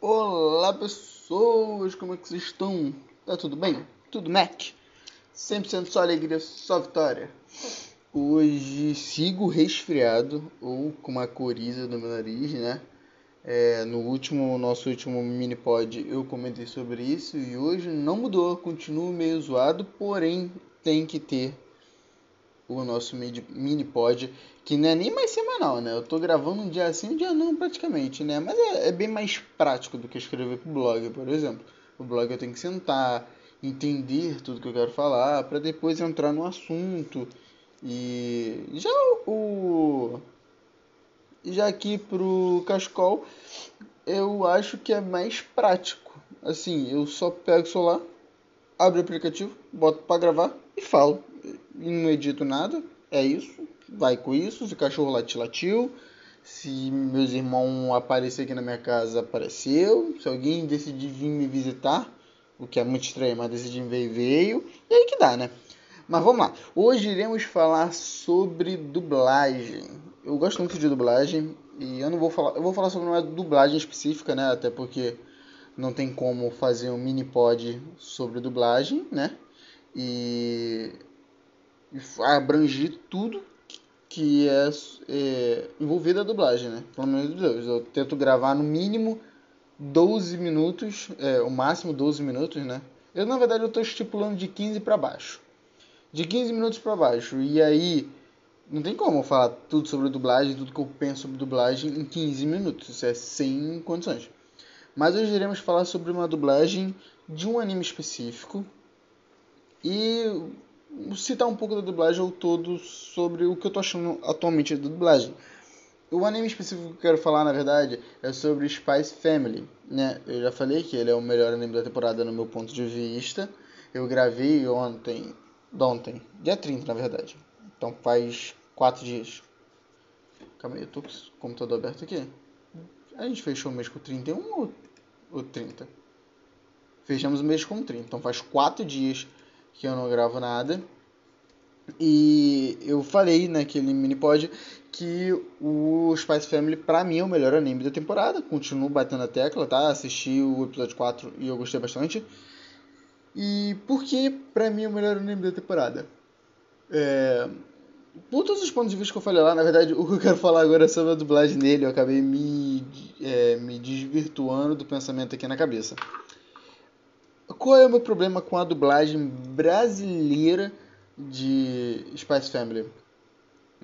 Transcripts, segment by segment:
Olá pessoas, como é que vocês estão? Tá tudo bem? Tudo Mac? 100% só alegria, só vitória. Hoje sigo resfriado ou com uma coriza no meu nariz, né? É, no último, nosso último mini pod eu comentei sobre isso e hoje não mudou, continuo meio zoado, porém tem que ter o nosso mini pod, que não é nem mais semanal, né? Eu tô gravando um dia sim, um dia não, praticamente, né? Mas é, é bem mais prático do que escrever pro blog, por exemplo. O blog eu tenho que sentar, entender tudo que eu quero falar, para depois entrar no assunto. E já o já aqui pro Cascol, eu acho que é mais prático. Assim, eu só pego o celular, abro o aplicativo, boto para gravar e falo não edito nada, é isso, vai com isso, se o cachorro latir, latiu, se meus irmãos aparecer aqui na minha casa, apareceu, se alguém decidir vir me visitar, o que é muito estranho, mas decidir vir, veio, e aí que dá, né? Mas vamos lá, hoje iremos falar sobre dublagem. Eu gosto muito de dublagem e eu não vou falar, eu vou falar sobre uma dublagem específica, né? Até porque não tem como fazer um mini pod sobre dublagem, né? E abranger tudo que é, é envolvido a dublagem, né? Pelo menos Deus. Eu tento gravar no mínimo 12 minutos, é, o máximo 12 minutos, né? Eu, na verdade, eu estou estipulando de 15 para baixo. De 15 minutos para baixo. E aí, não tem como eu falar tudo sobre dublagem, tudo que eu penso sobre dublagem em 15 minutos. Isso é sem condições. Mas hoje iremos falar sobre uma dublagem de um anime específico. E citar um pouco da dublagem ou todo sobre o que eu tô achando atualmente da dublagem. O anime específico que eu quero falar, na verdade, é sobre Spice Family, né? Eu já falei que ele é o melhor anime da temporada no meu ponto de vista. Eu gravei ontem, ontem, dia 30, na verdade. Então faz 4 dias. Calma aí, eu tô com o computador aberto aqui. A gente fechou o mês com 31 ou, ou 30? Fechamos o mês com 30. Então faz 4 dias que eu não gravo nada. E eu falei naquele mini pod que o Spice Family pra mim é o melhor anime da temporada. Continuo batendo a tecla, tá? Assisti o episódio 4 e eu gostei bastante. E por que pra mim é o melhor anime da temporada? É... Por todos os pontos de vista que eu falei lá, na verdade, o que eu quero falar agora é sobre a dublagem dele. Eu acabei me, é, me desvirtuando do pensamento aqui na cabeça. Qual é o meu problema com a dublagem brasileira de Spice Family?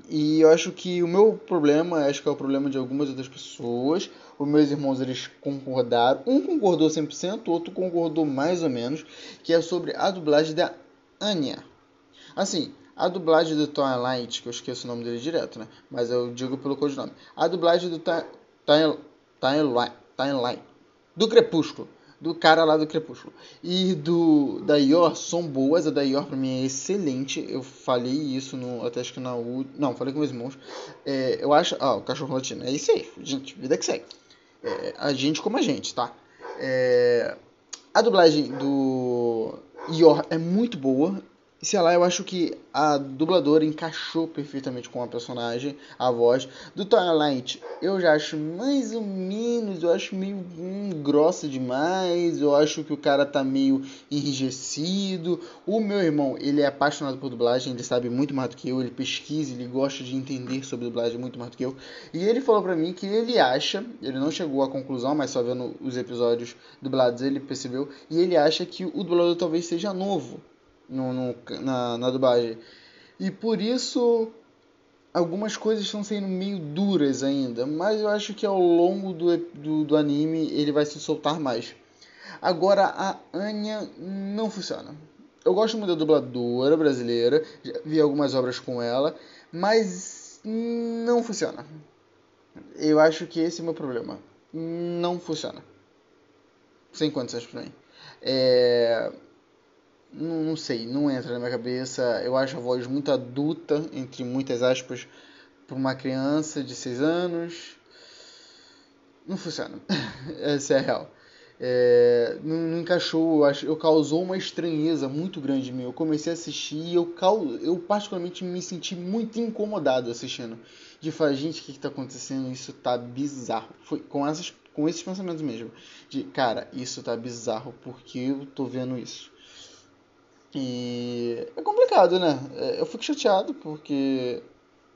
E eu acho que o meu problema, acho que é o problema de algumas outras pessoas. Os meus irmãos eles concordaram. Um concordou 100%, o outro concordou mais ou menos, que é sobre a dublagem da Anya. Assim, a dublagem do Twilight, que eu esqueço o nome dele direto, né? Mas eu digo pelo codinome. A dublagem do Twilight, do Crepúsculo do cara lá do Crepúsculo. E do da Ior são boas, a da Ior pra mim é excelente. Eu falei isso no. Até acho que na U. Não, falei com meus irmãos. É, eu acho. Ah, o cachorro latino. É isso aí, gente. Vida que segue. É, a gente como a gente, tá? É, a dublagem do Ior é muito boa sei lá, eu acho que a dubladora encaixou perfeitamente com a personagem, a voz. Do Twilight, eu já acho mais ou menos, eu acho meio hum, grossa demais, eu acho que o cara tá meio enrijecido. O meu irmão, ele é apaixonado por dublagem, ele sabe muito mais do que eu, ele pesquisa, ele gosta de entender sobre dublagem muito mais do que eu. E ele falou pra mim que ele acha, ele não chegou à conclusão, mas só vendo os episódios dublados ele percebeu, e ele acha que o dublador talvez seja novo no, no na, na dublagem. E por isso algumas coisas estão sendo meio duras ainda, mas eu acho que ao longo do, do, do, anime ele vai se soltar mais. Agora a Anya não funciona. Eu gosto muito da dubladora brasileira, já vi algumas obras com ela, mas não funciona. Eu acho que esse é o meu problema. Não funciona. Sem condições pra mim. É não, não sei, não entra na minha cabeça. Eu acho a voz muito adulta, entre muitas aspas, para uma criança de 6 anos. Não funciona. Essa é a real. É, não, não, encaixou, eu, acho, eu causou uma estranheza muito grande em mim. Eu comecei a assistir e eu, eu particularmente me senti muito incomodado assistindo. De falar, gente, o que está acontecendo? Isso tá bizarro. Foi com essas com esses pensamentos mesmo. De, cara, isso tá bizarro, porque eu tô vendo isso. E é complicado, né? É, eu fico chateado porque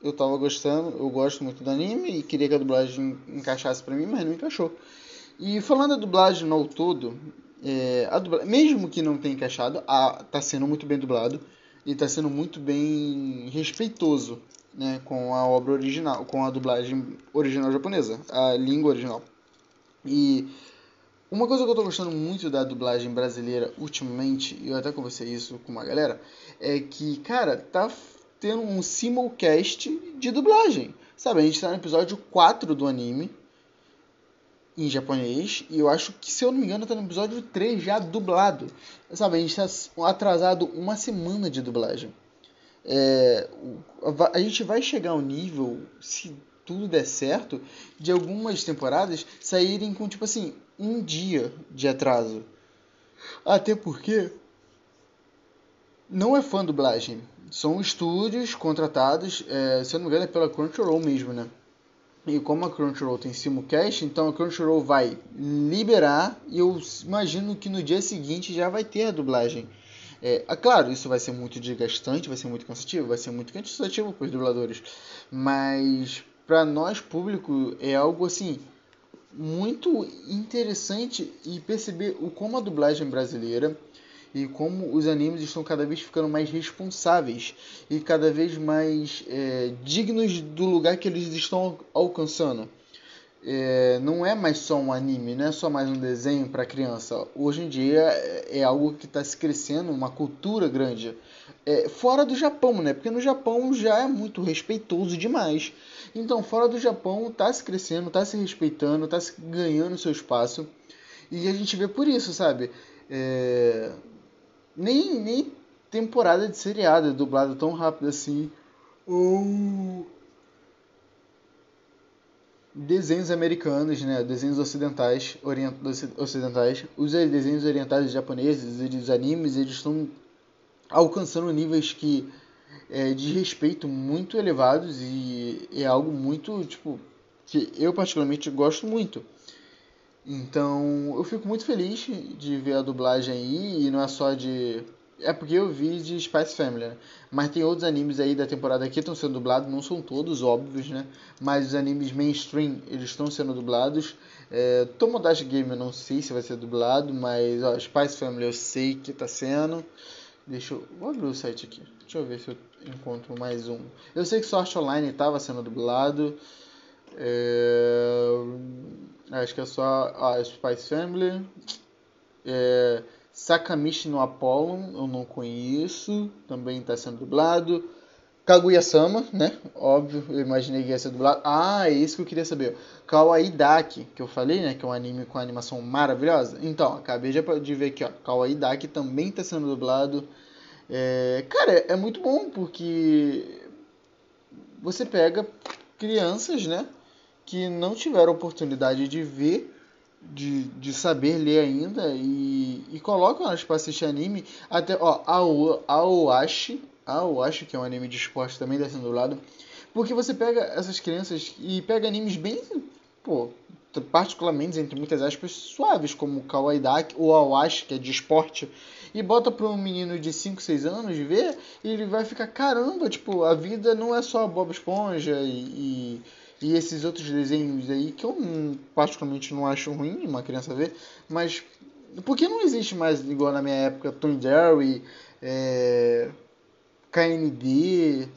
eu tava gostando, eu gosto muito do anime e queria que a dublagem encaixasse para mim, mas não encaixou. E falando da dublagem no todo, é, a mesmo que não tenha encaixado, a, tá sendo muito bem dublado e tá sendo muito bem respeitoso né, com a obra original, com a dublagem original japonesa, a língua original. E uma coisa que eu tô gostando muito da dublagem brasileira ultimamente, e eu até conversei isso com uma galera, é que, cara, tá tendo um simulcast de dublagem. Sabe, a gente tá no episódio 4 do anime, em japonês, e eu acho que, se eu não me engano, tá no episódio 3 já dublado. Sabe, a gente tá atrasado uma semana de dublagem. É, a gente vai chegar ao nível, se tudo der certo, de algumas temporadas saírem com, tipo assim, um dia de atraso. Até porque não é fã dublagem. São estúdios contratados, é, se eu não me engano, é pela Crunchyroll mesmo, né? E como a Crunchyroll tem simulcast, então a Crunchyroll vai liberar e eu imagino que no dia seguinte já vai ter a dublagem. É, é claro, isso vai ser muito desgastante, vai ser muito cansativo, vai ser muito cansativo para os dubladores, mas para nós público é algo assim muito interessante e perceber o como a dublagem brasileira e como os animes estão cada vez ficando mais responsáveis e cada vez mais é, dignos do lugar que eles estão alcançando. É, não é mais só um anime, não é só mais um desenho para criança. Hoje em dia é, é algo que está se crescendo, uma cultura grande. É, fora do Japão, né? Porque no Japão já é muito respeitoso demais. Então, fora do Japão, está se crescendo, está se respeitando, está se ganhando seu espaço. E a gente vê por isso, sabe? É, nem, nem temporada de seriado é dublado tão rápido assim. Ou desenhos americanos, né? Desenhos ocidentais, orient... ocidentais. Os desenhos orientais japoneses os animes, eles estão alcançando níveis que é, de respeito muito elevados e é algo muito, tipo, que eu particularmente gosto muito. Então, eu fico muito feliz de ver a dublagem aí, e não é só de. É porque eu vi de Spice Family, né? Mas tem outros animes aí da temporada que estão sendo dublados, não são todos óbvios, né? Mas os animes mainstream, eles estão sendo dublados. É, Tomodachi Game eu não sei se vai ser dublado, mas ó, Spice Family eu sei que está sendo. Deixa eu. Vou abrir o site aqui. Deixa eu ver se eu encontro mais um. Eu sei que Sword Online estava sendo dublado. É... Acho que é só a Spice Family. É, Sakamichi no Apollon, eu não conheço. Também está sendo dublado. Kaguya-sama, né? Óbvio, eu imaginei que ia ser dublado. Ah, é isso que eu queria saber. Kawaii Daki, que eu falei, né? Que é um anime com animação maravilhosa. Então, acabei de ver aqui, ó. Kawaii Daki também está sendo dublado. É, cara, é muito bom porque você pega crianças, né? que não tiveram oportunidade de ver, de, de saber ler ainda e, e colocam elas para assistir anime. Até, ó, a Aoashi, que é um anime de esporte também descendo do lado. Porque você pega essas crianças e pega animes bem, pô, particularmente, entre muitas aspas, suaves, como Kawaii Daki ou Aoashi, que é de esporte, e bota para um menino de 5, 6 anos ver, e ele vai ficar, caramba, tipo, a vida não é só Bob Esponja e, e e esses outros desenhos aí que eu particularmente não acho ruim uma criança ver, mas porque não existe mais igual na minha época Tom Jerry, é, KND,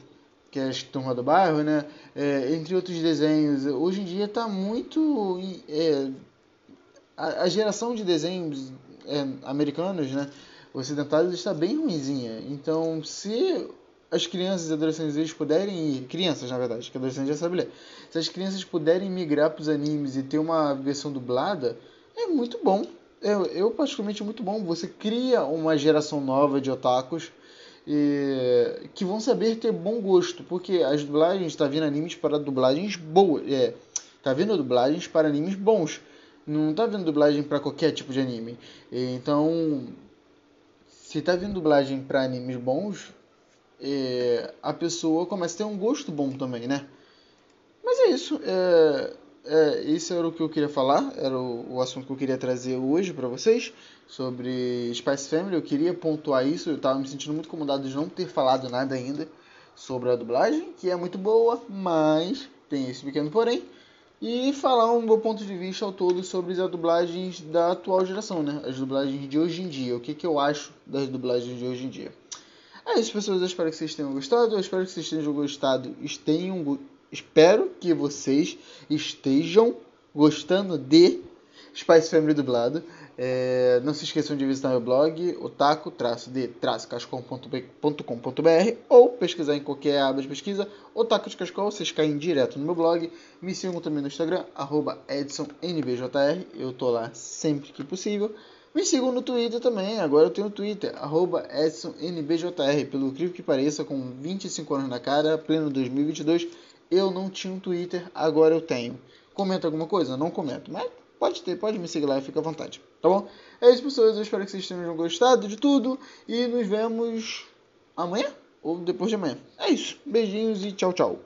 que é a turma do bairro, né? É, entre outros desenhos. Hoje em dia está muito é, a, a, geração de desenhos é, americanos, né? Ocidentais está bem ruimzinha. Então, se as crianças e adolescentes eles puderem ir, crianças na verdade, que adolescente já sabe ler, se as crianças puderem migrar para os animes e ter uma versão dublada, é muito bom. Eu, eu particularmente é muito bom. Você cria uma geração nova de otakus e, que vão saber ter bom gosto, porque as dublagens está vindo animes para dublagens boas, é, tá vindo dublagens para animes bons. Não está vindo dublagem para qualquer tipo de anime. Então, se está vindo dublagem para animes bons, é, a pessoa começa a ter um gosto bom também, né? Mas é isso. É, é, esse era o que eu queria falar, era o, o assunto que eu queria trazer hoje para vocês sobre Spice Family. Eu queria pontuar isso, eu estava me sentindo muito incomodado de não ter falado nada ainda sobre a dublagem, que é muito boa, mas tem esse pequeno porém. E falar um meu ponto de vista ao todo sobre as dublagens da atual geração, né? As dublagens de hoje em dia. O que, que eu acho das dublagens de hoje em dia. É isso, pessoas. Eu espero que vocês tenham gostado. Eu espero que vocês tenham gostado. Tenham, espero que vocês estejam gostando de Spice Family dublado. É, não se esqueçam de visitar meu blog, otaku-de-cascom.com.br ou pesquisar em qualquer aba de pesquisa Otaku de Cascol, vocês caem direto no meu blog. Me sigam também no Instagram, EdsonNBJR, eu tô lá sempre que possível. Me sigam no Twitter também, agora eu tenho o Twitter, EdsonNBJR. Pelo incrível que pareça, com 25 anos na cara, pleno 2022, eu não tinha um Twitter, agora eu tenho. Comenta alguma coisa? Não comento, mas pode ter, pode me seguir lá, fica à vontade, tá bom? É isso, pessoas, eu espero que vocês tenham gostado de tudo e nos vemos amanhã ou depois de amanhã. É isso, beijinhos e tchau, tchau.